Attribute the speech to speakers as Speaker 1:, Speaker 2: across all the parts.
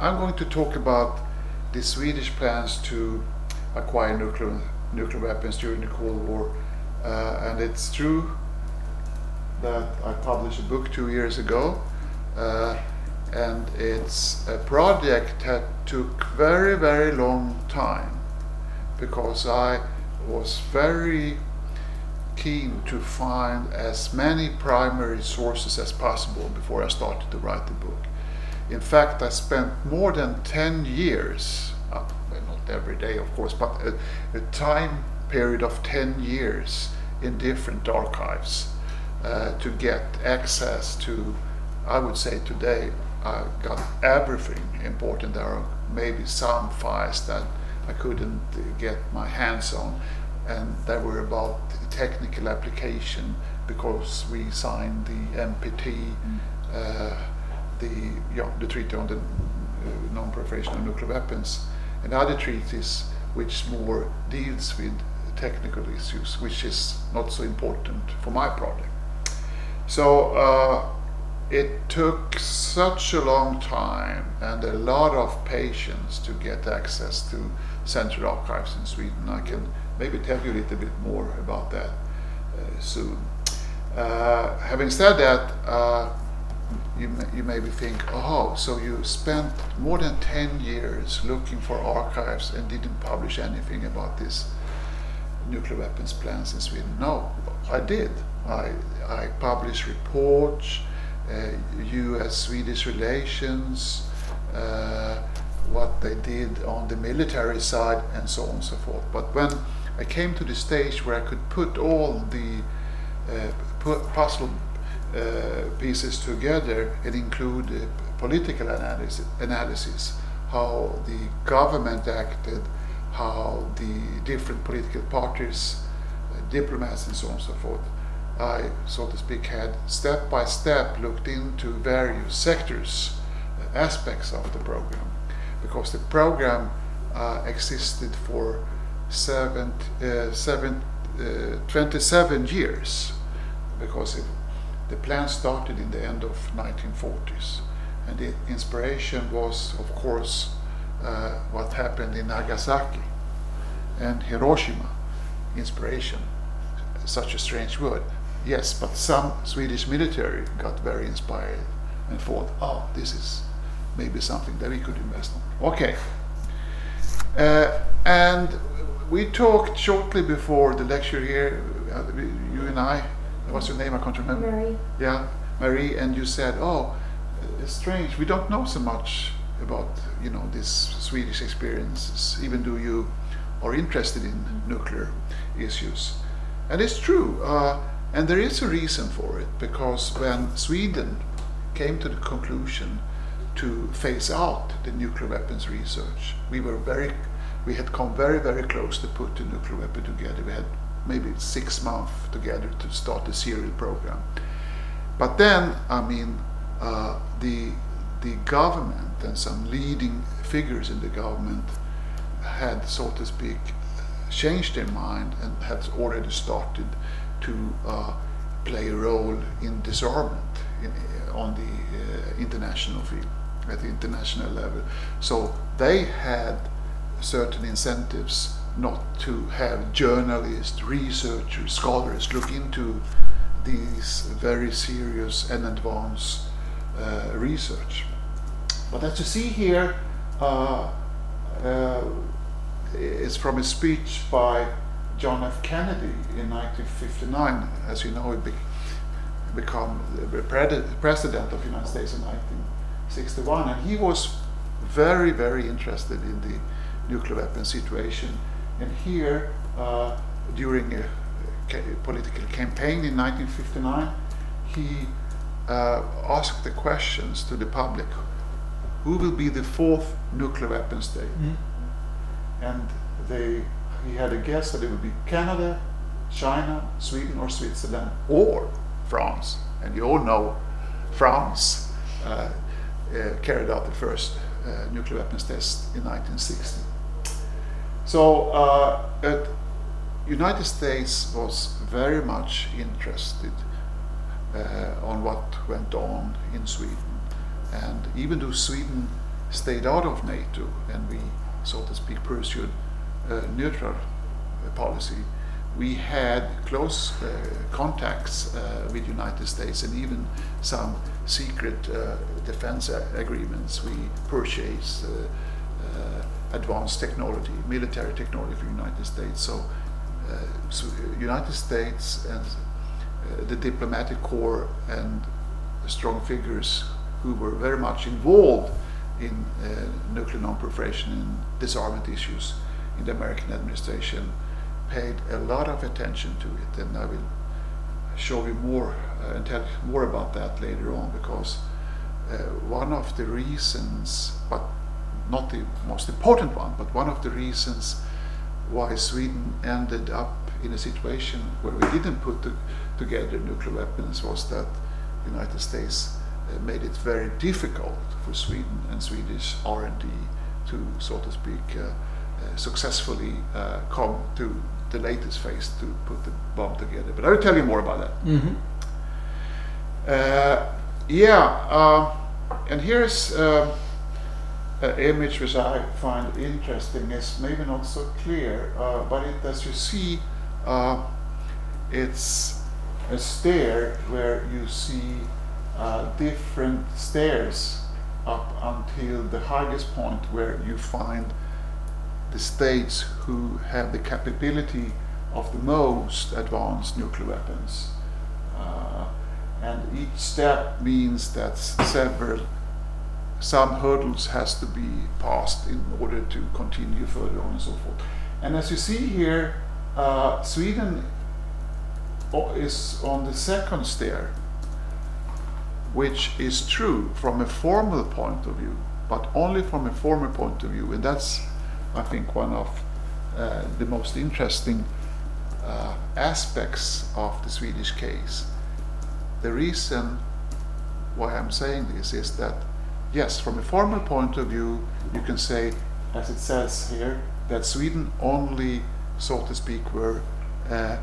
Speaker 1: I'm going to talk about the Swedish plans to acquire nuclear nuclear weapons during the Cold War, uh, and it's true that I published a book two years ago, uh, and it's a project that took very very long time because I was very keen to find as many primary sources as possible before I started to write the book. In fact, I spent more than 10 years, uh, well, not every day of course, but a, a, time period of 10 years in different archives uh, to get access to, I would say today, I got everything important. There are maybe some files that I couldn't get my hands on, and they were about technical application because we signed the NPT. Mm. Uh, the, the Treaty on the uh, Non-Proliferation of Nuclear Weapons, and other treaties which more deals with technical issues, which is not so important for my project. So uh, it took such a long time and a lot of patience to get access to Central Archives in Sweden. I can maybe tell you a little bit more about that uh, soon. Uh, having said that, uh, you you maybe think, oh, so you spent more than 10 years looking for archives and didn't publish anything about this nuclear weapons plans in Sweden. No, I did. I, I published reports, uh, US-Swedish relations, uh, what they did on the military side, and so on and so forth. But when I came to the stage where I could put all the uh, puzzle pieces together and include uh, political analysis, analysis, how the government acted, how the different political parties, uh, diplomats, and so on and so forth. I, so to speak, had step by step looked into various sectors, uh, aspects of the program, because the program uh, existed for seven, uh, seven, 27 years, because it the plan started in the end of 1940s, and the inspiration was, of course, uh, what happened in Nagasaki and Hiroshima. Inspiration, such a strange word. Yes, but some Swedish military got very inspired and thought, oh, this is maybe something that we could invest on. Okay. Uh, and we talked shortly before the lecture here, uh, you and I, what's your name? I can't remember.
Speaker 2: Marie.
Speaker 1: Yeah, Marie, and you said, "Oh, it's strange. We don't know so much about you know these Swedish experiences, even though you are interested in mm-hmm. nuclear issues." And it's true, uh, and there is a reason for it because when Sweden came to the conclusion to phase out the nuclear weapons research, we were very, we had come very, very close to put the nuclear weapon together. We had maybe six months together to start the serial program. But then, I mean, uh, the the government and some leading figures in the government had, so to speak, changed their mind and had already started to uh, play a role in disarmament in, on the uh, international field, at the international level. So they had certain incentives not to have journalists, researchers, scholars look into these very serious and advanced uh, research. But as you see here, uh, uh, is from a speech by John F. Kennedy in 1959. As you know, he be became the president of the United States in 1961, and he was very, very interested in the nuclear weapon situation and here, uh, during a, political campaign in 1959, he uh, asked the questions to the public who will be the fourth nuclear weapon state? Mm. And they, he had a guess that it would be Canada, China, Sweden, or Switzerland, or France. And you all know France uh, uh carried out the first uh, nuclear weapons test in 1960. So uh, United States was very much interested uh, on what went on in Sweden. And even though Sweden stayed out of NATO and we, so to speak, pursued a neutral policy, we had close uh, contacts uh, with United States and even some secret uh, defense agreements. We purchased uh, advanced technology, military technology from United States. So, so United States and the diplomatic corps and strong figures who were very much involved in nuclear non-proliferation and disarmament issues in the American administration paid a lot of attention to it, and I will show you more uh, and tell more about that later on because uh, one of the reasons, but not the most important one, but one of the reasons why Sweden ended up in a situation where we didn't put the, together nuclear weapons was that the United States uh, made it very difficult for Sweden and Swedish R&D to, so to speak, uh, uh, successfully uh, come to the latest phase to put the bomb together. But I will tell you more about that.
Speaker 2: Mm-hmm.
Speaker 1: Uh, yeah, uh, and here's uh, image which I find interesting. is maybe not so clear, uh, but it, as you see, uh, it's a stair where you see uh, different stairs up until the highest point where you find the states who have the capability of the most advanced nuclear weapons. Uh, and each step means that several some hurdles has to be passed in order to continue further on and so forth. And as you see here, uh, Sweden is on the second stair, which is true from a formal point of view, but only from a formal point of view, and that's I think, one of uh, the most interesting uh, aspects of the Swedish case. The reason why I'm saying this is that, yes, from a formal point of view, you can say, as it says here, that Sweden only, so to speak, were uh,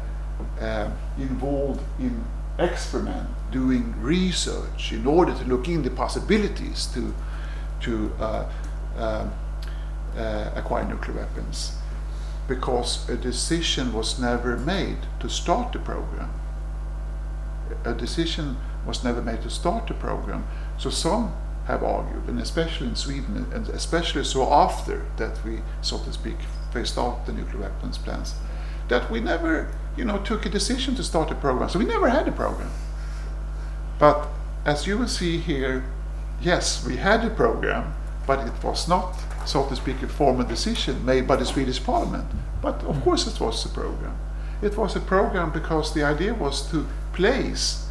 Speaker 1: uh, involved in experiment, doing research in order to look in the possibilities to to uh, um, uh, acquire nuclear weapons because a decision was never made to start the program. A decision was never made to start the program. So some have argued, and especially in Sweden, and especially so after that we, so to speak, phased out the nuclear weapons plans, that we never, you know, took a decision to start a program. So we never had a program. But as you will see here, yes, we had a program, but it was not so to speak, a formal decision made by the Swedish parliament. But of course, it was a program. It was a program because the idea was to place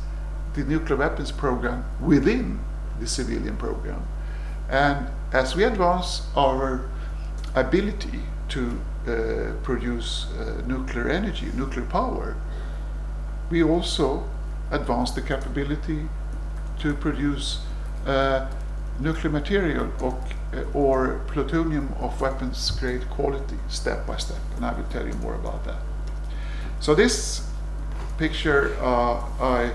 Speaker 1: the nuclear weapons program within the civilian program. And as we advance our ability to uh, produce uh, nuclear energy, nuclear power, we also advance the capability to produce uh, nuclear material uh, or plutonium of weapons grade quality step by step, and I will tell you more about that. So this picture, uh, I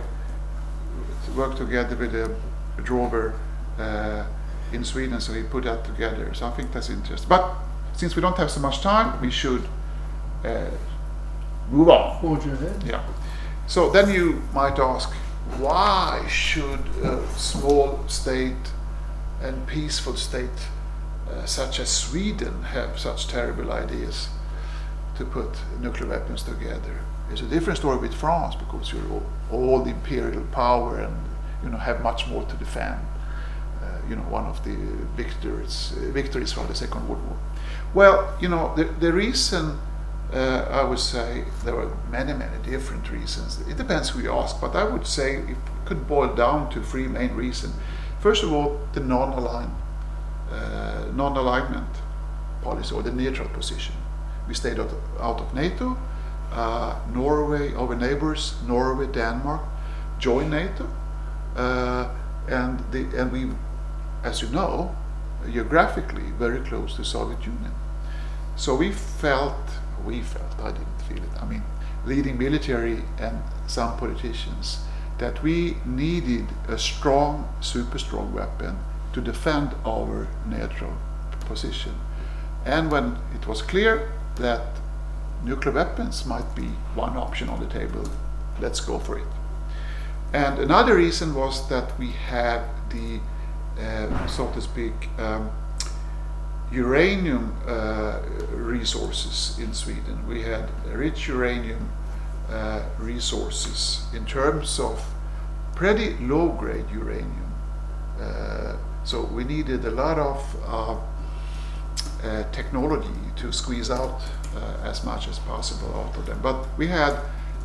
Speaker 1: worked together with a drawer uh, in Sweden, so he put that together. So I think that's interesting. But since we don't have so much time, we should uh, move on.
Speaker 2: Forge ahead.
Speaker 1: Yeah. So then you might ask, why should a small state and peaceful state uh, such as Sweden have such terrible ideas to put nuclear weapons together. It's a different story with France because you're all, all the imperial power and you know have much more to defend. Uh, you know, one of the victories uh, victories from the Second World War. Well, you know, the, the reason uh, I would say there are many, many different reasons. It depends who you ask, but I would say it could boil down to three main reasons. First of all, the non-aligned, uh, non-alignment policy or the neutral position. We stayed out, out of NATO. Uh, Norway, our neighbors, Norway, Denmark, joined NATO, Uh, and the, and we, as you know, geographically very close to Soviet Union. So we felt, we felt, I didn't feel it. I mean, leading military and some politicians that we needed a strong, super strong weapon to to defend our neutral position. And when it was clear that nuclear weapons might be one option on the table, let's go for it. And another reason was that we have the, uh, so to speak, um, uranium uh, resources in Sweden. We had rich uranium uh, resources in terms of pretty low grade uranium. Uh, so we needed a lot of uh, uh, technology to squeeze out as much as possible out of them. But we had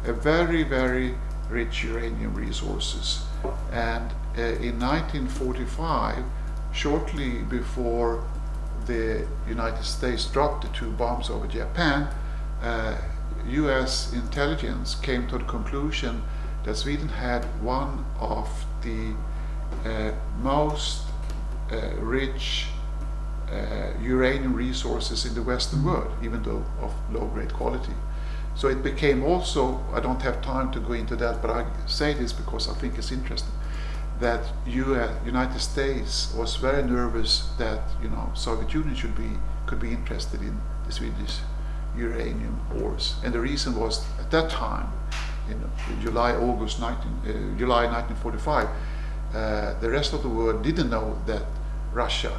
Speaker 1: a very, very rich uranium resources. And in 1945, shortly before the United States dropped the two bombs over Japan, uh, US intelligence came to the conclusion that Sweden had one of the uh, most uh, rich uh, uranium resources in the Western world, even though of low grade quality. So it became also, I don't have time to go into that, but I say this because I think it's interesting that US, United States was very nervous that you know Soviet Union should be could be interested in the Swedish uranium ores, and the reason was at that time, in July August 19, uh, July 1945, uh, the rest of the world didn't know that Russia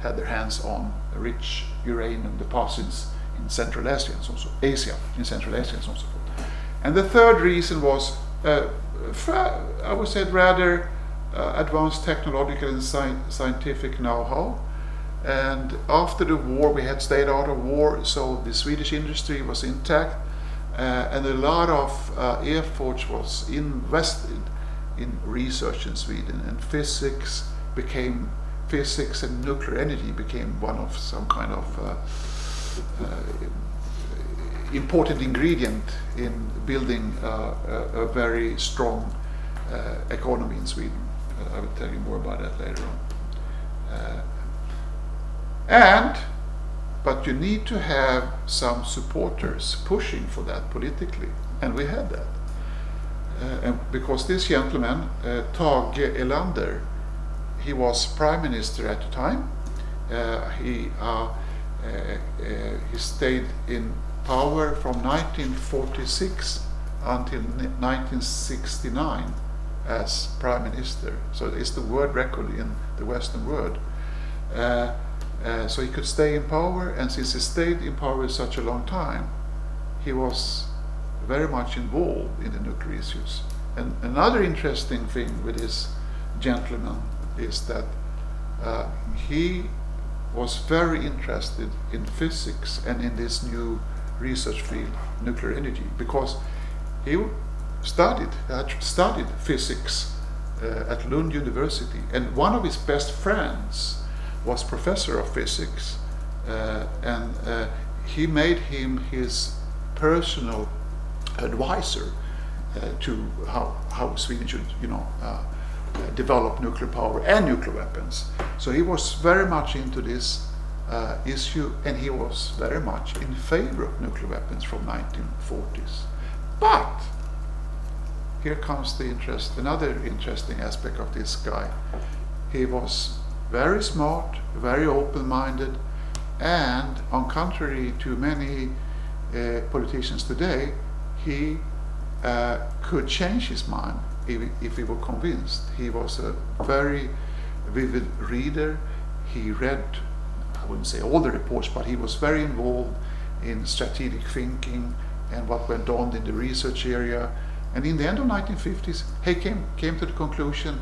Speaker 1: had their hands on rich uranium deposits in Central Asia and so on, Asia in Central Asia and so forth. And the third reason was, uh, I would say, rather uh, advanced technological and sci scientific know-how. And after the war, we had stayed out of war, so the Swedish industry was intact, uh, and a lot of uh, effort was invested in research in Sweden, and physics became physics and nuclear energy became one of some kind of uh, important ingredient in building uh, a, very strong uh, economy in Sweden. I will tell you more about that later on. and but you need to have some supporters pushing for that politically, and we had that. Uh, and because this gentleman, uh, Tage Erlander, he was prime minister at the time. Uh, he uh, uh, he stayed in power from 1946 until 1969 as prime minister. So it's the world record in the Western world. Uh, uh, so he could stay in power, and since he stayed in power such a long time, he was very much involved in the nuclear issues. And another interesting thing with this gentleman is that uh, he was very interested in physics and in this new research field, nuclear energy, because he studied studied physics uh, at Lund University, and one of his best friends was professor of physics, uh, and uh, he made him his personal advisor uh, to how how Sweden should, you know uh, develop nuclear power and nuclear weapons. So he was very much into this uh, issue and he was very much in favor of nuclear weapons from 1940s. But here comes the interest, another interesting aspect of this guy. He was very smart, very open-minded, and on contrary to many uh, politicians today, he uh, could change his mind if, if he were convinced. He was a very vivid reader. He read, I wouldn't say all the reports, but he was very involved in strategic thinking and what went on in the research area. And in the end of 1950s, he came, came to the conclusion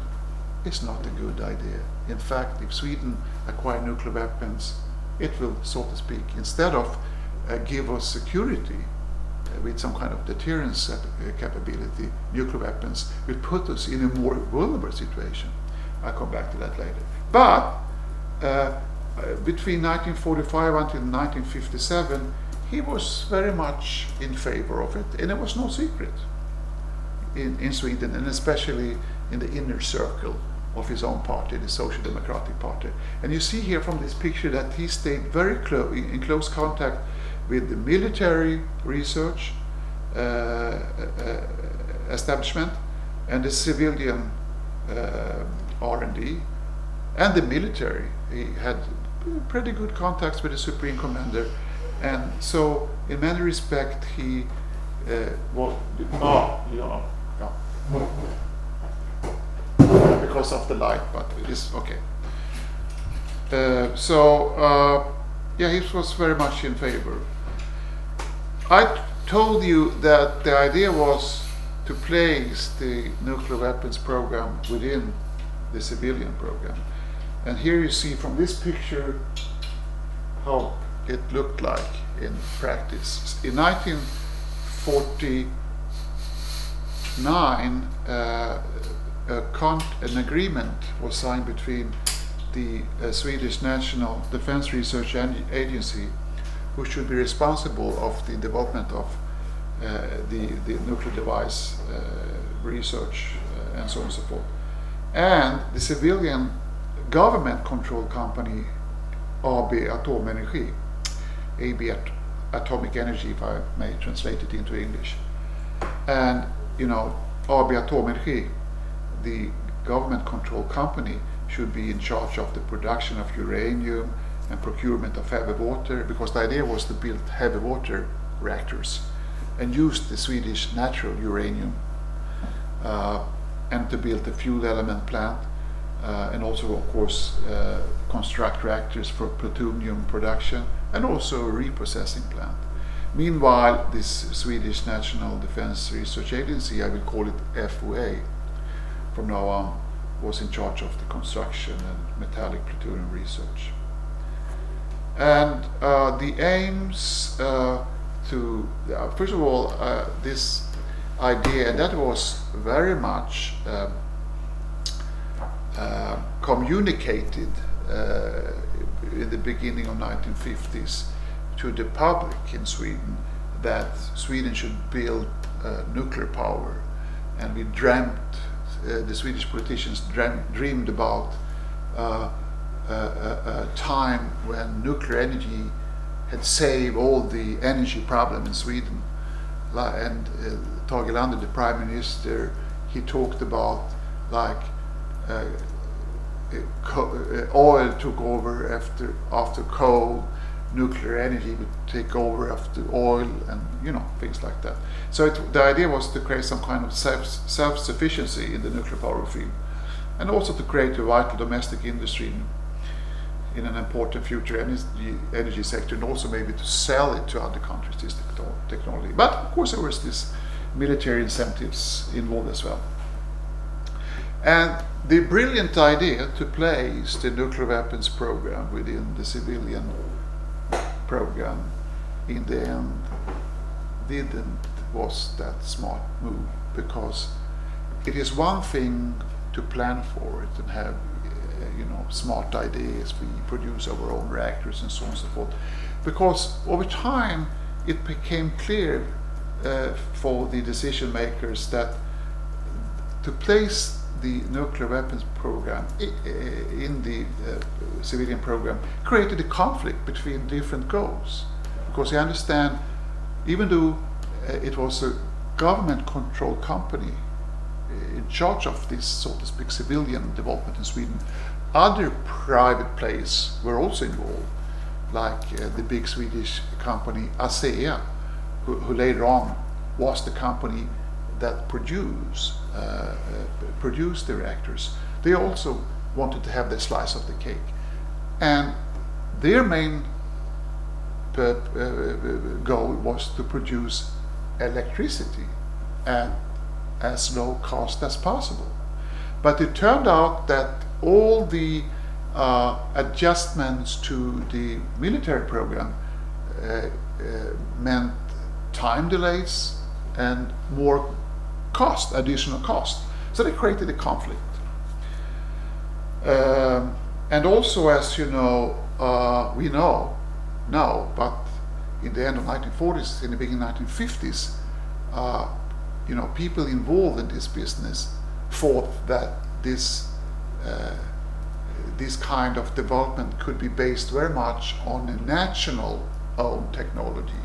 Speaker 1: it's not a good idea. In fact, if Sweden acquire nuclear weapons, it will, so to speak, instead of uh, give us security, with some kind of deterrence capability, nuclear weapons, will put us in a more vulnerable situation. I'll come back to that later. But uh, between 1945 until 1957, he was very much in favor of it, and it was no secret in, in Sweden, and especially in the inner circle of his own party, the Social Democratic Party. And you see here from this picture that he stayed very close in close contact with the military research uh, uh, establishment and the civilian uh, R&D and the military. He had pretty good contacts with the Supreme Commander, and so in many respects he uh, well, oh, yeah, yeah. because of the light, but it is okay. Uh, so uh, yeah, he was very much in favor. I told you that the idea was to place the nuclear weapons program within the civilian program. And here you see from this picture how it looked like in practice. In 1949, uh, an agreement was signed between the uh, Swedish National Defense Research Agency, who should be responsible of the development of uh, the, the nuclear device uh, research uh, and so on and so forth. And the civilian government controlled company AB Atomenergi, AB At Atomic Energy, if I may translate it into English. And, you know, AB Atomenergi, the government controlled company, should be in charge of the production of uranium and procurement of heavy water, because the idea was to build heavy water reactors and use the Swedish natural uranium uh, and to build a fuel element plant uh, and also of course uh, construct reactors for plutonium production and also a reprocessing plant. Meanwhile, this Swedish National Defense Research Agency, I will call it FOA from now on, was in charge of the construction and metallic plutonium research. And uh, the aims uh, to uh, first of all this idea and that was very much um, uh, communicated uh, in the beginning of 1950s to the public in Sweden that Sweden should build uh, nuclear power. And we dreamt the Swedish politicians dreamt, dreamed about a time when nuclear energy had saved all the energy problem in Sweden. And uh, Tage Erlander, the prime minister, he talked about like uh, uh, oil took over after after coal, nuclear energy would take over after oil, and you know things like that. So it, the idea was to create some kind of self self sufficiency in the nuclear power field, and also to create a vital domestic industry in an important future energy, energy sector and also maybe to sell it to other countries, this technology. But of course there was this military incentives involved as well. And the brilliant idea to place the nuclear weapons program within the civilian program in the end didn't was that smart move because it is one thing to plan for it and have you know, smart ideas, we produce our own reactors and so on and so forth. Because over time, it became clear uh, for the decision makers that to place the nuclear weapons program in the uh, civilian program created a conflict between different goals. Because you understand, even though uh, it was a government controlled company uh, in charge of this, so to speak, civilian development in Sweden, other private players were also involved, like uh, the big Swedish company ASEA, who, who, later on was the company that produced uh, produced the reactors. They also wanted to have their slice of the cake, and their main uh, uh, goal was to produce electricity at as low cost as possible. But it turned out that all the uh, adjustments to the military program uh, uh, meant time delays and more cost, additional cost. So they created a conflict. Um, and also, as you know, uh, we know now, but in the end of 1940s, in the beginning of 1950s, uh, you know, people involved in this business thought that this this kind of development could be based very much on a national owned technology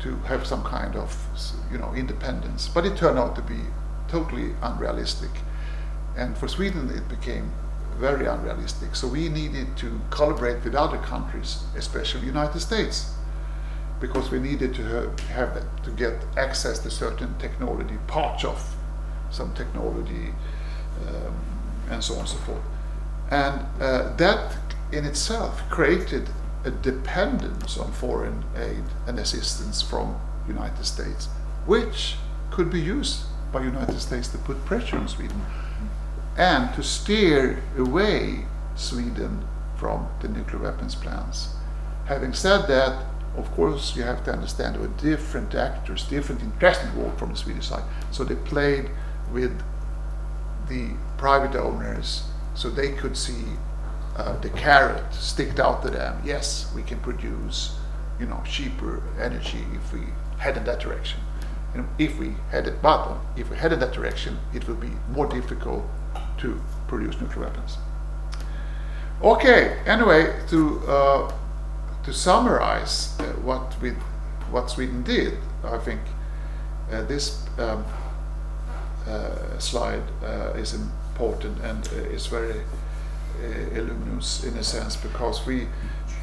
Speaker 1: to have some kind of you know independence but it turned out to be totally unrealistic and for Sweden it became very unrealistic. So we needed to collaborate with other countries, especially the United States, because we needed to have, have to get access to certain technology, parts of some technology, um, and so on and so forth. And uh, that in itself created a dependence on foreign aid and assistance from United States, which could be used by United States to put pressure on Sweden and to steer away Sweden from the nuclear weapons plans. Having said that, of course, you have to understand there were different actors, different interests involved from the Swedish side. So they played with the private owners so they could see uh, the carrot sticked out to them. Yes, we can produce, you know, cheaper energy if we head in that direction. And if we head it, but if we head in that direction, it will be more difficult to produce nuclear weapons. Okay. Anyway, to uh, to summarize uh, what we what Sweden did, I think uh, this um, uh, slide uh, is important and uh, is very illuminous in a sense because we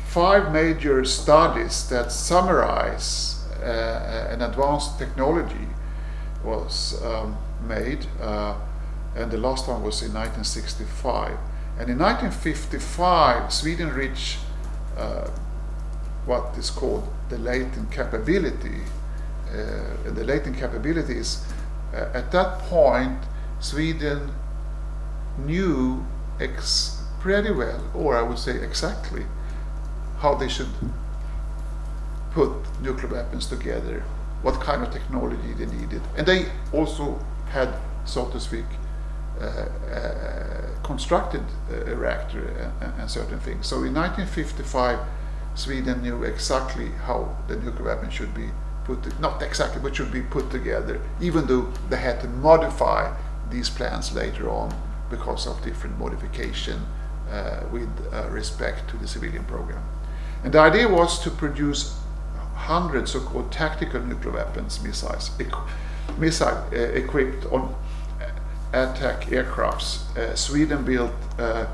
Speaker 1: five major studies that summarize an advanced technology was um, made and the last one was in 1965. And in 1955, Sweden reached uh, what is called the latent capability. Uh, the latent capability is, uh, at that point, Sweden knew ex- pretty well, or I would say exactly, how they should put nuclear weapons together, what kind of technology they needed. And they also had, so to speak, uh, uh, constructed a reactor and, and, certain things. So in 1955, Sweden knew exactly how the nuclear weapon should be put, not exactly, but should be put together, even though they had to modify these plans later on because of different modification uh, with uh, respect to the civilian program. And the idea was to produce hundreds of so tactical nuclear weapons, missiles, equ- missile uh, equipped on attack aircrafts. Uh, Sweden built uh,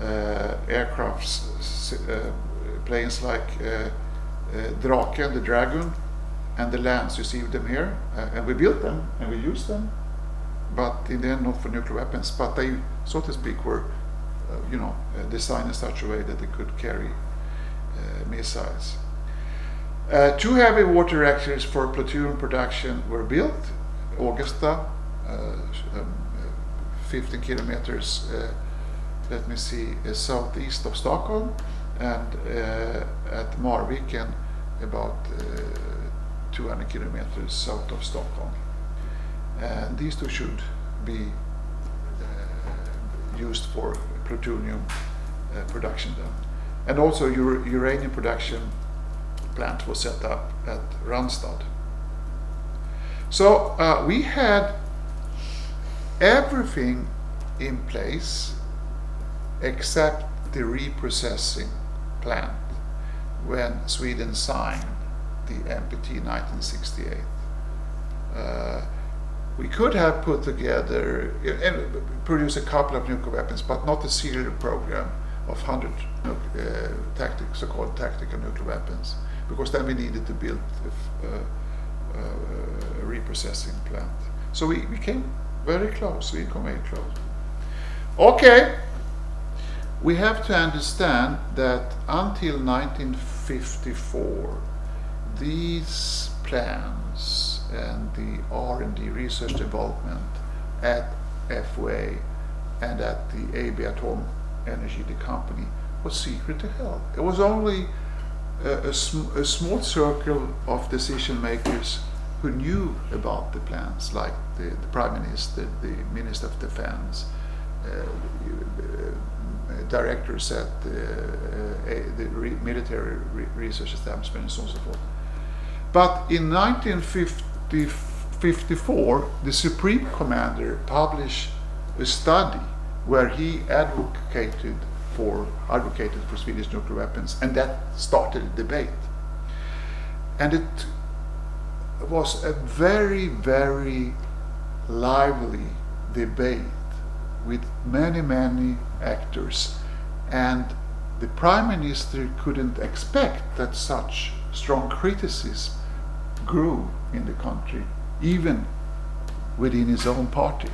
Speaker 1: uh, aircrafts, planes like Draken, the Dragon, and the Lance. You see them here, and we built them and we used them, but in the end not for nuclear weapons. But they, so to speak, were, you know, designed in such a way that they could carry missiles. Uh, two heavy water reactors for plutonium production were built. Ågesta uh, um, 15 kilometers, uh, let me see, uh, southeast of Stockholm, and at Marviken, about 200 kilometers south of Stockholm. And these two should be used for plutonium production then. And also your uranium production plant was set up at Ranstad. So uh, we had everything in place except the reprocessing plant when Sweden signed the NPT 1968. Uh, we could have put together and produce a couple of nuclear weapons, but not a serial program of 100 uh, tactic, so-called tactical nuclear weapons, because then we needed to build a, uh, a reprocessing plant. So we, we came very close. We came very close. Okay. We have to understand that until 1954, these plans and the R&D research development at FOA and at the AB Atom Energy, the company, was secret to hell. It was only a, a, sm a small circle of decision makers who knew about the plans, like the, the Prime Minister, the Minister of Defense, uh, uh, directors at uh, the re military re research establishment, and so on and so forth. But in 1954, the Supreme Commander published a study where he advocated for advocated for Swedish nuclear weapons, and that started a debate. And it was a very, very lively debate with many, many actors. And the prime minister couldn't expect that such strong criticism grew in the country, even within his own party.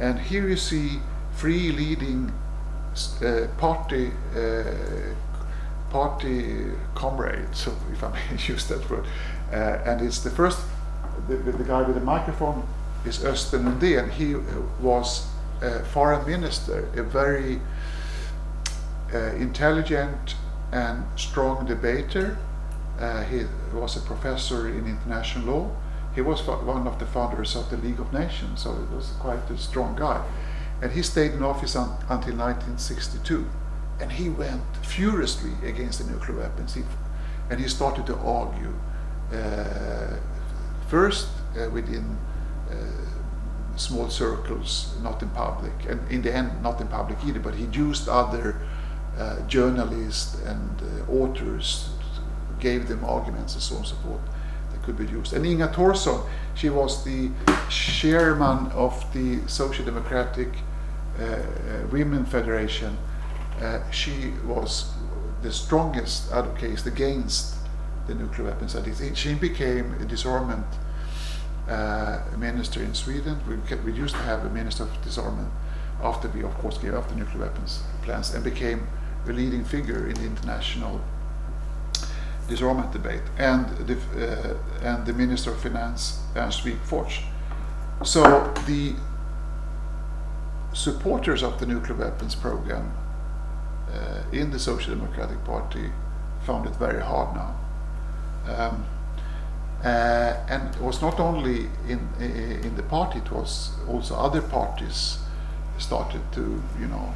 Speaker 1: And here you see three leading uh, party uh, party comrades, if I may use that word. Uh, and it's the first, the, the, guy with the microphone is Östen Undén. He was a foreign minister, a very uh, intelligent and strong debater. Uh, he was a professor in international law. He was one of the founders of the League of Nations, so he was quite a strong guy. And he stayed in office un until 1962. And he went furiously against the nuclear weapons. He, and he started to argue, uh, first uh, within uh, small circles, not in public, and in the end, not in public either, but he used other uh, journalists and uh, authors, gave them arguments and so on and so forth that could be used. And Inga Thorsson, she was the chairman of the Social Democratic uh, Women Federation. she was the strongest advocate against the nuclear weapons. She became a disarmament uh, minister in Sweden. We, we, used to have a minister of disarmament after we, of course, gave up the nuclear weapons plans and became a leading figure in the international disarmament debate, and the, uh, and the Minister of Finance, Ernst Wigforss. So the supporters of the nuclear weapons program uh, in the Social Democratic Party found it very hard now. Um, uh, and it was not only in in the party; it was also other parties started to, you know,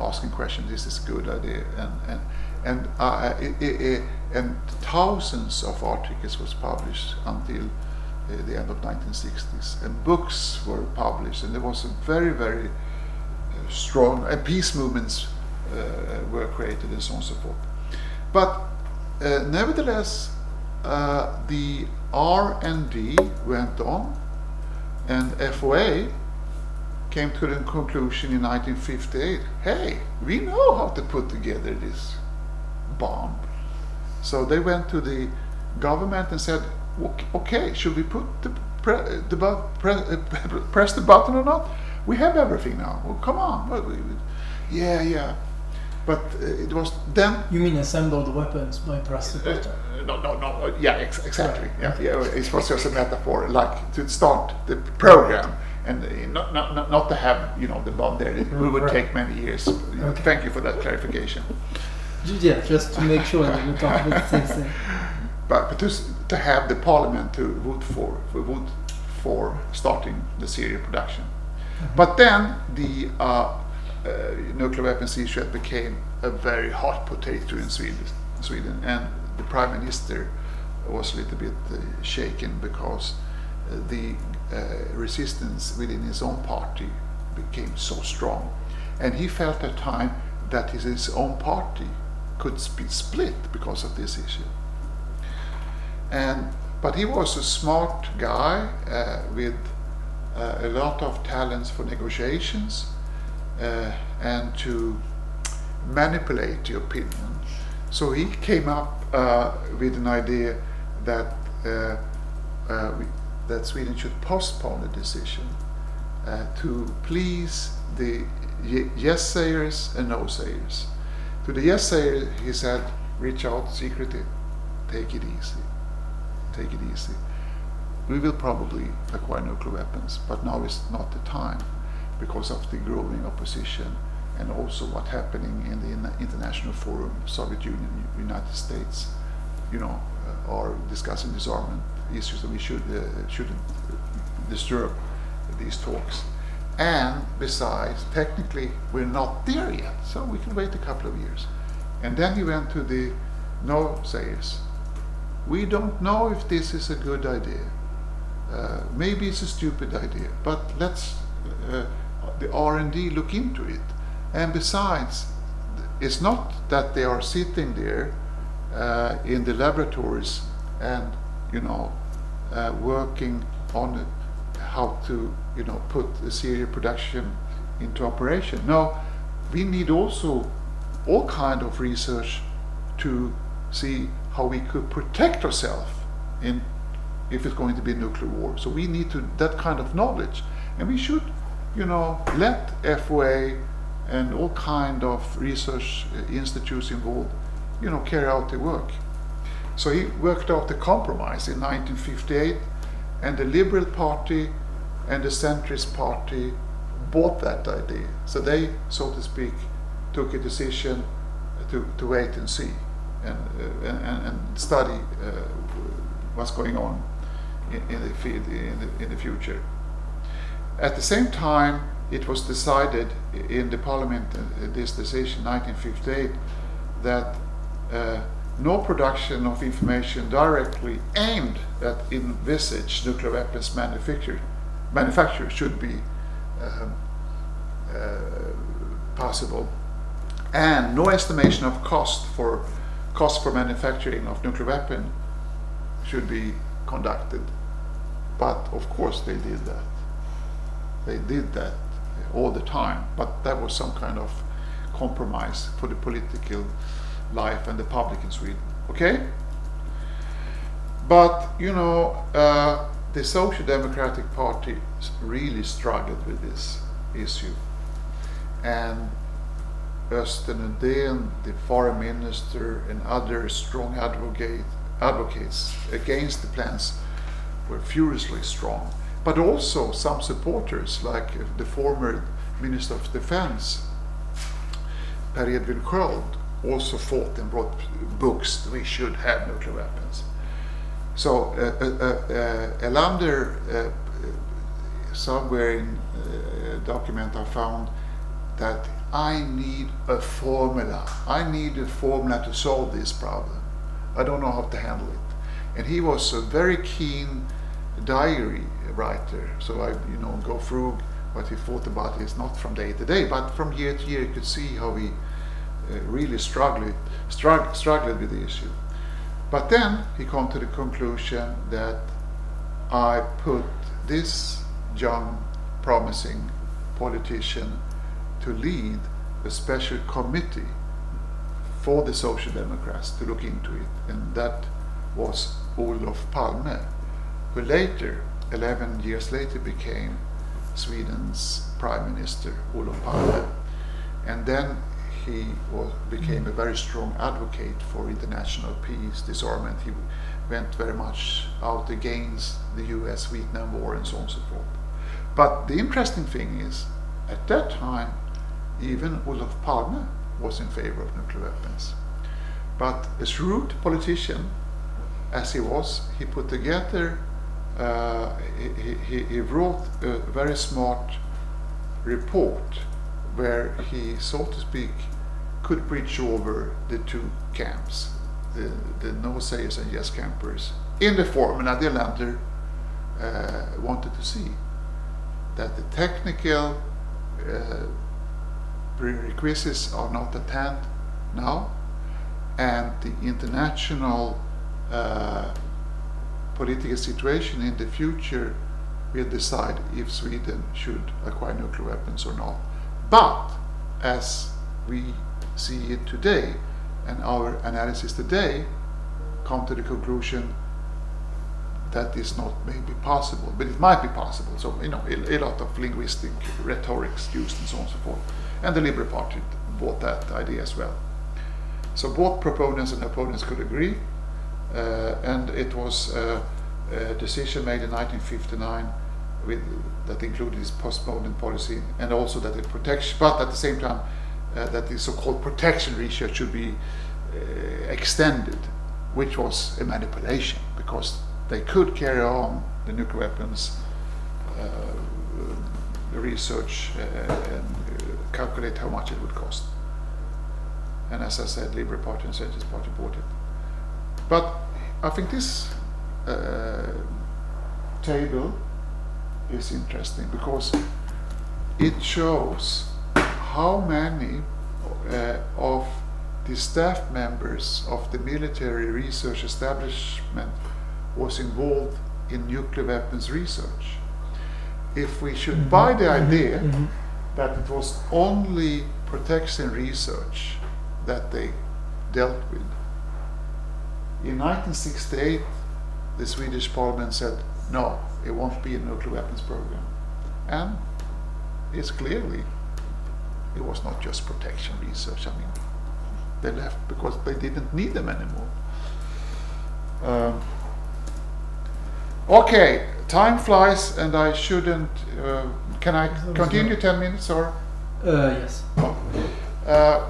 Speaker 1: asking questions. Is this a good idea? And and and uh, it, it, and thousands of articles was published until uh, the end of 1960s, and books were published, and there was a very very uh, strong and peace movements uh, were created, and so on and so forth. But uh, nevertheless, uh, the R&D went on, and FOA came to the conclusion in 1958 hey, we know how to put together this bomb. So they went to the government and said, okay, should we put the, pre the pre press the button or not? We have everything now. Well, come on. Yeah, yeah. But uh, it was then.
Speaker 2: You mean assemble the weapons by press the button?
Speaker 1: Uh, no, no, no. Yeah, ex exactly. Right. Yeah, yeah. It was just a metaphor, like to start the program and uh, not, not, not to have you know the bomb there. It would right. take many years. Okay. Thank you for that clarification.
Speaker 2: Yeah, just to make sure that we talk about the same thing.
Speaker 1: But, but to, to have the parliament to vote for, for vote for starting the serial production. Mm -hmm. But then the uh, uh, nuclear weapons issue became a very hot potato in Sweden, Sweden, and the prime minister was a little bit uh, shaken because uh, the uh, resistance within his own party became so strong. And he felt at time that his own party could be split because of this issue. And but he was a smart guy uh, with uh, a lot of talents for negotiations uh, and to manipulate the opinion. So he came up uh, with an idea that we, that Sweden should postpone the decision uh, to please the yes sayers and no sayers. To the yes sayer, he said, reach out secretly, take it easy, take it easy. We will probably acquire nuclear weapons, but now is not the time because of the growing opposition and also what's happening in the international forum, Soviet Union, United States, you know, uh, are discussing disarmament issues that we should uh, shouldn't disturb these talks. And besides, technically, we're not there yet, so we can wait a couple of years. And then he went to the no sayers. We don't know if this is a good idea. Uh, maybe it's a stupid idea, but let's uh, the R&D look into it. And besides, it's not that they are sitting there uh, in the laboratories and you know, uh, working on how to you know put a serial production into operation. Now we need also all kind of research to see how we could protect ourselves in if it's going to be a nuclear war. So we need to that kind of knowledge, and we should, you know, let FOA and all kind of research uh, institutes involved, you know, carry out the work. So he worked out the compromise in 1958, and the Liberal Party and the Centrist Party bought that idea. So they, so to speak, took a decision to, to wait and see and, uh, and, and study uh, what's going on in, in, the, in, the, in the future. At the same time, it was decided in the parliament, uh, this decision 1958, that uh, no production of information directly aimed at envisaged nuclear weapons manufacture, manufacture should be um, uh, possible, and no estimation of cost for cost for manufacturing of nuclear weapon should be conducted. But of course, they did that. They did that all the time. But that was some kind of compromise for the political life and the public in Sweden. Okay? But, you know, uh, the Social Democratic Party really struggled with this issue. And Östen Undén, the foreign minister, and other strong advocate, advocates against the plans were furiously strong. But also some supporters, like the former Minister of Defense, Per Edvin Sköld, also fought and brought books we should have nuclear weapons. So uh, uh, uh, uh, somewhere in a document I found that I need a formula. I need a formula to solve this problem. I don't know how to handle it. And he was a very keen diary writer. So I, you know, go through what he thought about is not from day to day, but from year to year, you could see how he uh, really struggled, strugg- struggled with the issue. But then he come to the conclusion that I put this young, promising politician to lead a special committee for the Social Democrats to look into it, and that was Olof Palme, who later, 11 years later, became Sweden's Prime Minister, Olof Palme. And then he was, became a very strong advocate for international peace, disarmament. He went very much out against the US Vietnam War and so on and so forth. But the interesting thing is, at that time, even Olof Palme was in favor of nuclear weapons. But a shrewd politician, as he was, he put together, uh, he, he, he wrote a very smart report where he, so to speak, could bridge over the two camps, the, the no-sayers and yes-campers, in the formula the Erlander uh, wanted to see. That the technical uh, prerequisites are not at hand now, and the international uh, political situation in the future will decide if Sweden should acquire nuclear weapons or not. But as we see it today, and our analysis today come to the conclusion that is not maybe possible, but it might be possible. So, you know, a, a lot of linguistic rhetorics used and so on and so forth. And the Liberal Party bought that idea as well. So both proponents and opponents could agree, uh, and it was uh, a decision made in 1959 with, that included this postponement policy, and also that it protects, but at the same time, that the so-called protection research should be uh, extended, which was a manipulation because they could carry on the nuclear weapons uh, research uh, and calculate how much it would cost. And as I said, Liberal Party and Socialist Party bought it. But I think this uh, table is interesting because it shows how many uh, of the staff members of the military research establishment was involved in nuclear weapons research. if we should
Speaker 2: Mhm,
Speaker 1: buy the
Speaker 2: mhm,
Speaker 1: idea
Speaker 2: mhm.
Speaker 1: that it was only protection research that they dealt with. In 1968, the Swedish parliament said, no, it won't be a nuclear weapons program. And it's clearly, it was not just protection research. I mean, they left because they didn't need them anymore. Um, okay, time flies and I shouldn't, uh, can I continue 10 minutes or?
Speaker 2: Uh, yes.
Speaker 1: Uh,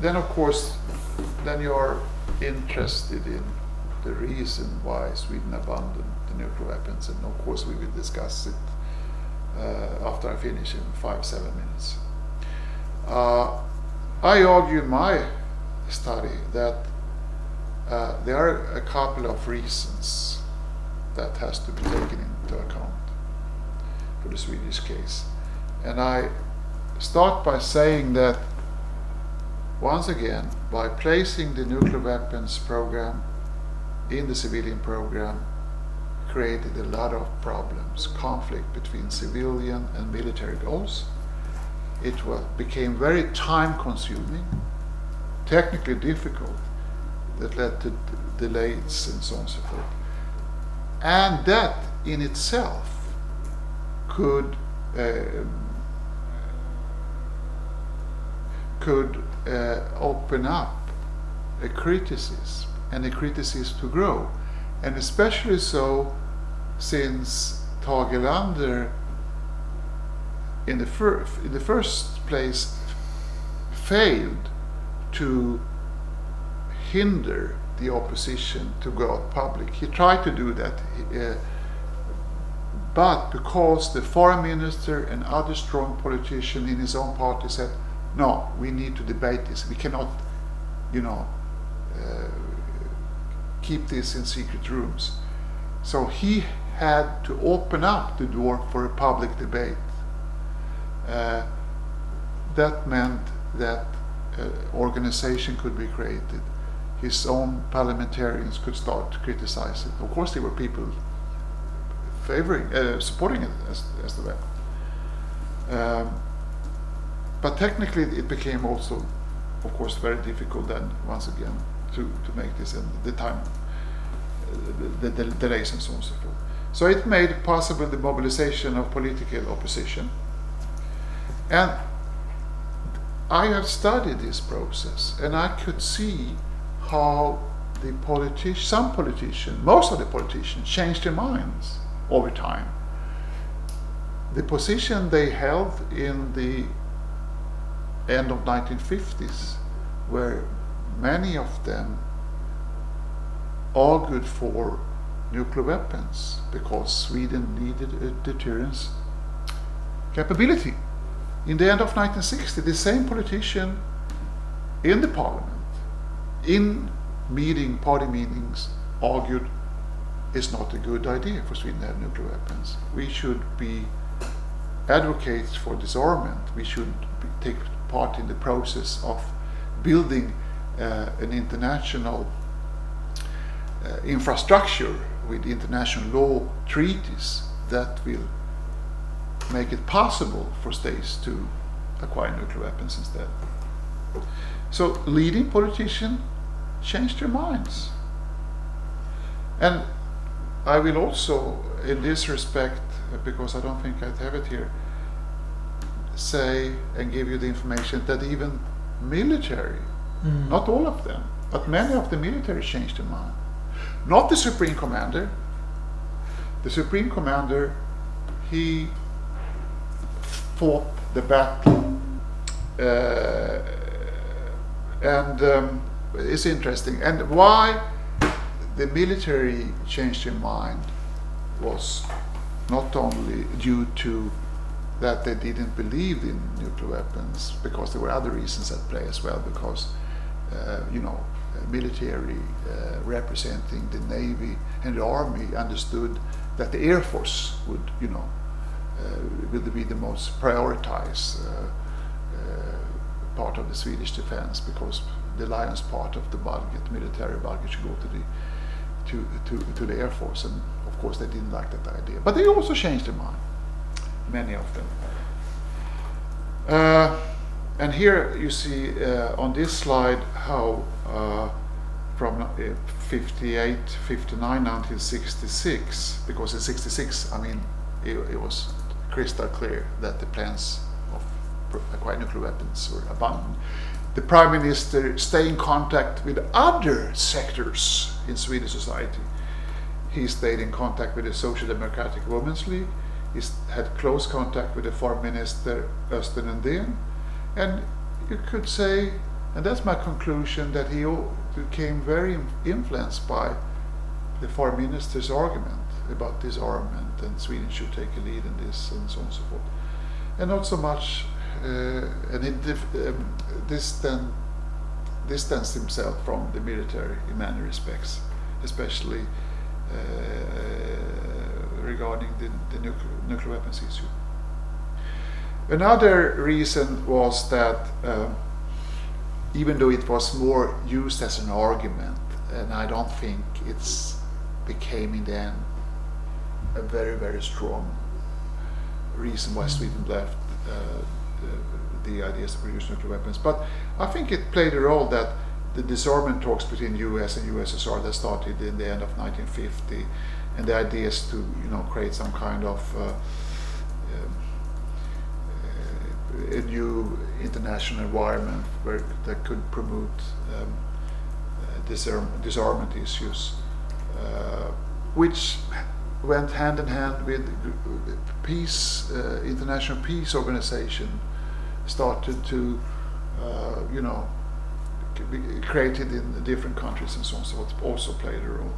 Speaker 1: then of course, then you're interested in the reason why Sweden abandoned the nuclear weapons, and of course we will discuss it uh, after I finish in five seven minutes. Uh, I argue in my study that uh, there are a couple of reasons that has to be taken into account for the Swedish case, and I start by saying that once again, by placing the nuclear weapons program in the civilian program, created a lot of problems, conflict between civilian and military goals. It was, became very time consuming, technically difficult, that led to delays and so on and so forth. And that in itself could um, could uh, open up a criticism and a criticism to grow. And especially so since Tage Erlander in the, fir- in the first place failed to hinder the opposition to go out public. He tried to do that, uh, but because the foreign minister and other strong politicians in his own party said, no, we need to debate this. We cannot, you know, uh, keep this in secret rooms. So he had to open up the door for a public debate. Uh, that meant that uh, organization could be created. His own parliamentarians could start to criticize it. Of course, there were people favoring, uh, supporting it as, as the. Um, but technically, it became also, of course, very difficult then, once again, to, to make this and the time, uh, the, the, the delays and so on and so forth. So it made possible the mobilization of political opposition. And I have studied this process, and I could see how the politician, some politicians, most of the politicians, changed their minds over time. The position they held in the end of 1950s, where many of them argued for nuclear weapons because Sweden needed a deterrence capability. In the end of 1960, the same politician in the parliament, in meeting, party meetings, argued it's not a good idea for Sweden to have nuclear weapons. We should be advocates for disarmament. We should be, take part in the process of building uh, an international uh, infrastructure with international law treaties that will make it possible for states to acquire nuclear weapons instead. So leading politicians changed their minds. And I will also, in this respect, because I don't think I'd have it here, say and give you the information that even military,
Speaker 2: Mm.
Speaker 1: not all of them, but many of the military changed their mind. Not the supreme commander. The supreme commander, he fought the battle. Uh, and um, it's interesting. And why the military changed their mind was not only due to that they didn't believe in nuclear weapons, because there were other reasons at play as well, because, uh, you know, military uh, representing the Navy and the Army understood that the Air Force would, you know, uh, would be the most prioritized uh, uh, part of the Swedish defense because the lion's part of the budget, military budget, should go to the to, to, to the Air Force, and of course they didn't like that idea. But they also changed their mind. many of them. Uh, and here you see uh, on this slide how uh, from uh, 58, 59 until 66, because in 66, I mean, it, it was crystal clear that the plans of acquiring nuclear weapons were abandoned. The prime minister stayed in contact with other sectors in Swedish society. He stayed in contact with the Social Democratic Women's League. He had close contact with the foreign minister Östen Undén, and you could say, and that's my conclusion, that he became very influenced by the foreign minister's argument about disarmament and Sweden should take a lead in this and so on and so forth. And not so much, uh, and um, distant, distanced himself from the military in many respects, especially uh, regarding the, the nuclear, nuclear weapons issue. Another reason was that uh, even though it was more used as an argument, and I don't think it's became in the end a very very strong reason why Sweden left uh, the, the ideas to produce nuclear weapons. But I think it played a role that the disarmament talks between US and USSR that started in the end of 1950, and the ideas to you know create some kind of uh, a new international environment where that could promote um, uh, disarm disarmament issues, uh, which went hand in hand with peace, uh, international peace organization started to, uh, you know, be created in different countries and so on. So it also played a role.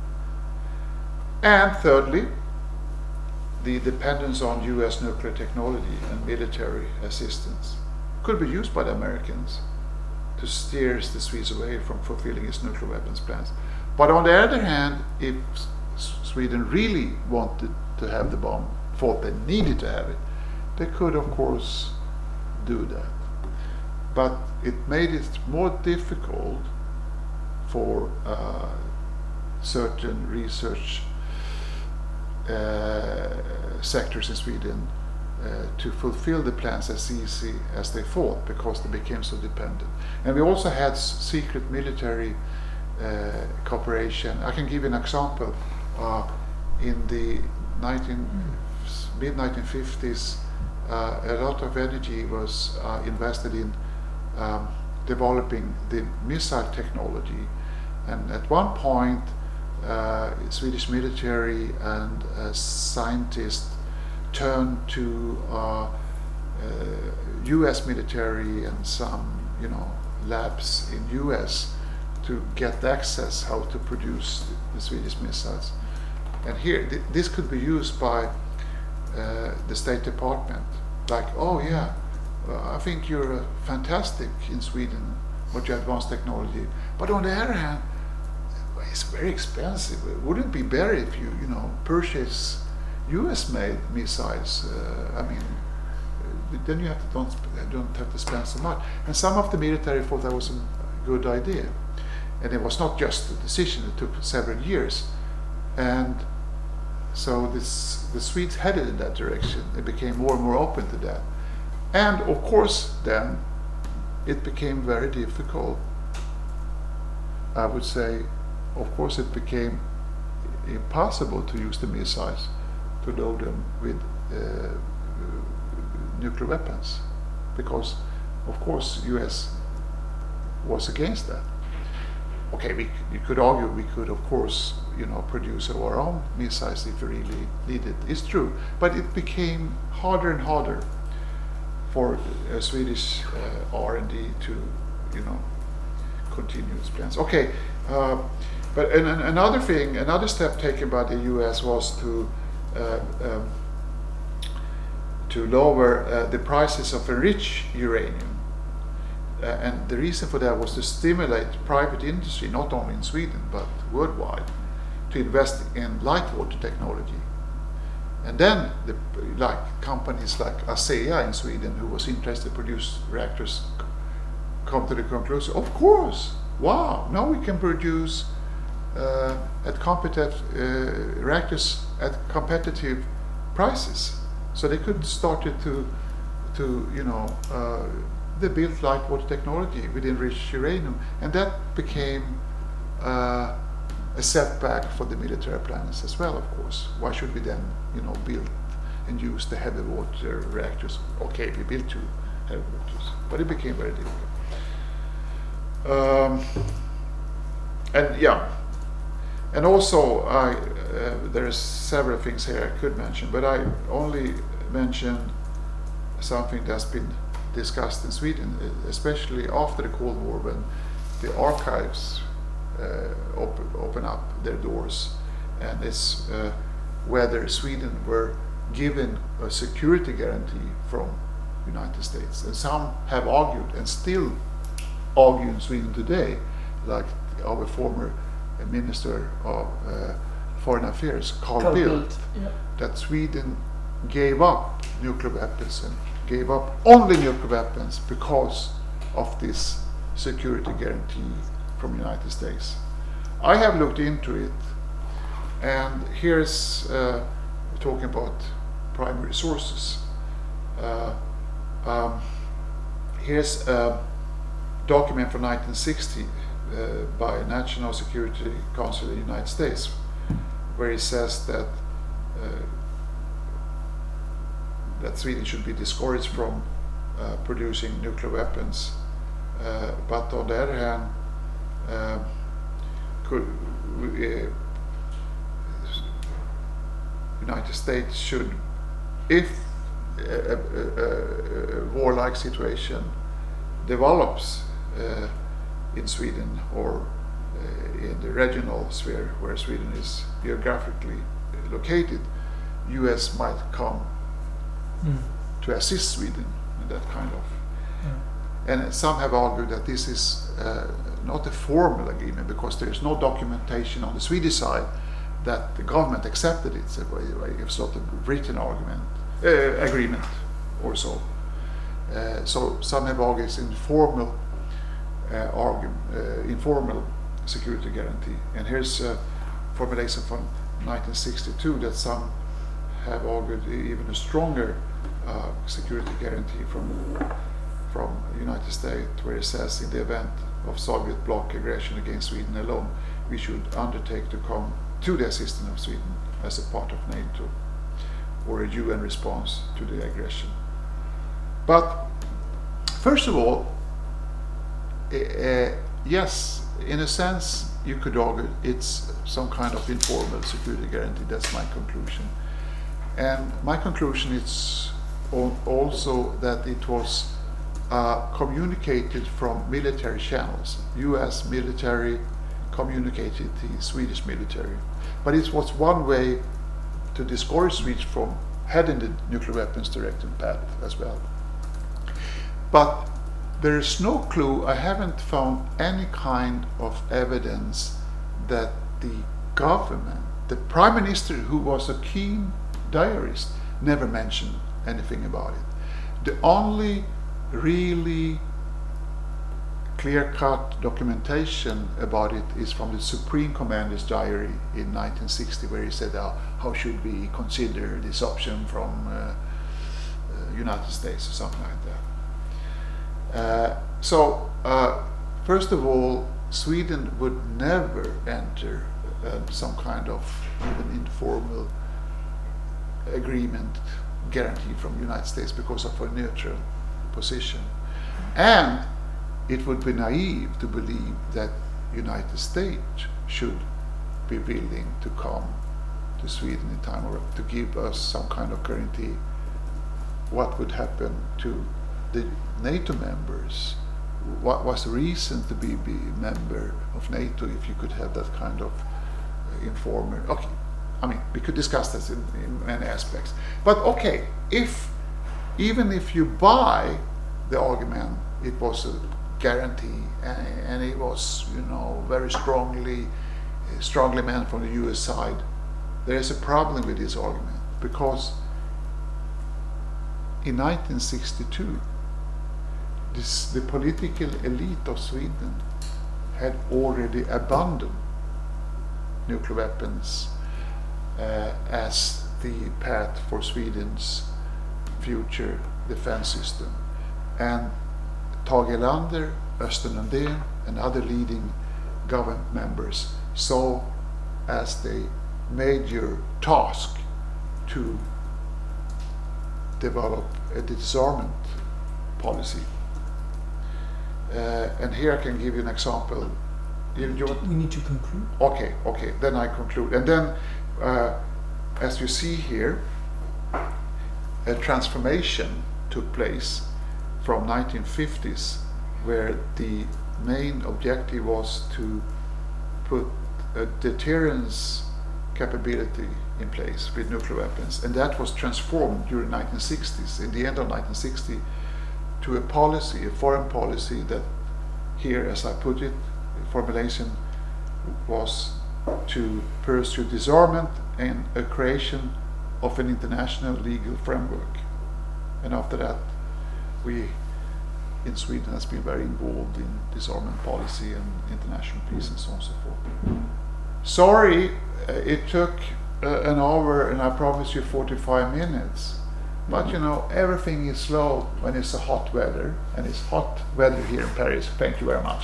Speaker 1: And thirdly, the dependence on US nuclear technology and military assistance could be used by the Americans to steer the Swedes away from fulfilling its nuclear weapons plans. But on the other hand, if Sweden really wanted to have the bomb, thought they needed to have it, they could, of course, do that. But it made it more difficult for uh, certain research uh, sectors in Sweden uh, to fulfill the plans as easy as they thought because they became so dependent. And we also had secret military uh, cooperation. I can give you an example. In the 19, mid 1950s, uh, a lot of energy was uh, invested in um, developing the missile technology. And at one point, uh, Swedish military and uh, scientists turned to U.S. Uh, military and some, you know, labs in U.S. to get access how to produce the Swedish missiles. And here, th this could be used by uh, the State Department. Like, oh yeah, uh, I think you're fantastic in Sweden, what you advanced technology. But on the other hand, it's very expensive. It Wouldn't be better if you, you know, purchase U.S.-made missiles? Uh, I mean, uh, then you have to don't don't have to spend so much. And some of the military thought that was a good idea, and it was not just a decision; it took several years, and so this the Swedes headed in that direction. They became more and more open to that, and of course, then it became very difficult. I would say of course it became impossible to use the missiles to load them with uh, nuclear weapons because of course US was against that. Okay, we, you could argue we could of course you know produce our own missiles if we really needed. It's true, but it became harder and harder for uh, Swedish uh, R&D to you know continue its plans. Okay. Uh, but and, and another thing, another step taken by the U.S. was to uh, um, to lower uh, the prices of enriched uranium. Uh, and the reason for that was to stimulate private industry, not only in Sweden but worldwide, to invest in light water technology. And then, the, like companies like ASEA in Sweden, who was interested to produce reactors, come to the conclusion: of course, wow, now we can produce uh, at competitive uh, reactors at competitive prices. So they could start to, to you know, uh, they built light water technology with enriched uranium, and that became uh, a setback for the military planners as well. Of course, why should we then, you know, build and use the heavy water reactors? Okay, we built two heavy waters, but it became very difficult. Um, and yeah, and also I, uh, several things here I could mention, but I only mention something that's been discussed in Sweden, especially after the Cold War when the archives open, open up their doors, and it's uh, whether Sweden were given a security guarantee from United States, and some have argued and still argue in Sweden today, like our former Minister of uh, Foreign Affairs, Carl,
Speaker 2: Carl
Speaker 1: Bildt,
Speaker 2: Bildt, yeah.
Speaker 1: that Sweden gave up nuclear weapons and gave up only nuclear weapons because of this security guarantee from United States. I have looked into it, and here's uh, talking about primary sources. Uh, um, here's a document from 1960 uh, by National Security Council of the United States, where it says that uh, that Sweden should be discouraged from uh, producing nuclear weapons. Uh, but on the other hand, uh, could, uh, United States should, if a, a, a, warlike situation develops uh, in Sweden or uh, in the regional sphere where Sweden is geographically located, U.S. might come
Speaker 2: Mm.
Speaker 1: to assist Sweden in that kind of. And some have argued that this is uh, not a formal agreement because there is no documentation on the Swedish side that the government accepted it. It's not a written argument, uh, agreement or so. Uh, so some have informal uh, uh, informal security guarantee. And here's a formulation from 1962 that some have argued even a stronger uh, security guarantee from from the United States, where it says in the event of Soviet bloc aggression against Sweden alone, we should undertake to come to the assistance of Sweden as a part of NATO or a UN response to the aggression. But first of all, uh, yes, in a sense, you could argue it's some kind of informal security guarantee. That's my conclusion. And my conclusion is also that it was uh, communicated from military channels. U.S. military communicated the Swedish military, but it was one way to discourage Swedes from heading the nuclear weapons directed path as well. But there is no clue, I haven't found any kind of evidence that the government, the prime minister, who was a keen diarist, never mentioned anything about it. The only really clear cut documentation about it is from the Supreme Commander's diary in 1960, where he said, oh, How should we consider this option from uh, uh, United States or something like that? Uh, so, uh, first of all, Sweden would never enter uh, some kind of even informal agreement guarantee from United States because of a neutral position. And it would be naive to believe that United States should be willing to come to Sweden in time or to give us some kind of guarantee what would happen to the NATO members. What was the reason to be, be a member of NATO if you could have that kind of uh, informal? Okay, I mean we could discuss this in, in many aspects. But okay, if even if you buy the argument, it was a guarantee, and, and it was you know very strongly strongly meant from the U.S. side. There is a problem with this argument because in 1962 this, the political elite of Sweden had already abandoned nuclear weapons uh, as the path for Sweden's future defense system. And Tage Erlander, Östen Undén, and other leading government members saw as the major task to develop a disarmament policy. Uh, and here I can give you an example. You, you want-
Speaker 2: We need to conclude.
Speaker 1: Okay, okay, then I conclude. And then, uh, as you see here, a transformation took place from 1950s, where the main objective was to put a deterrence capability in place with nuclear weapons, and that was transformed during 1960s, in the end of 1960, to a policy, a foreign policy that here, as I put it, formulation was to pursue disarmament and a creation of an international legal framework. And after that, we in Sweden has been very involved in disarmament policy and international peace and so on and so forth. Sorry, uh, it took uh, an hour and I promised you 45 minutes. But you know, everything is slow when it's a hot weather, and it's hot weather here in Paris. Thank you very much.